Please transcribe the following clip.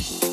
you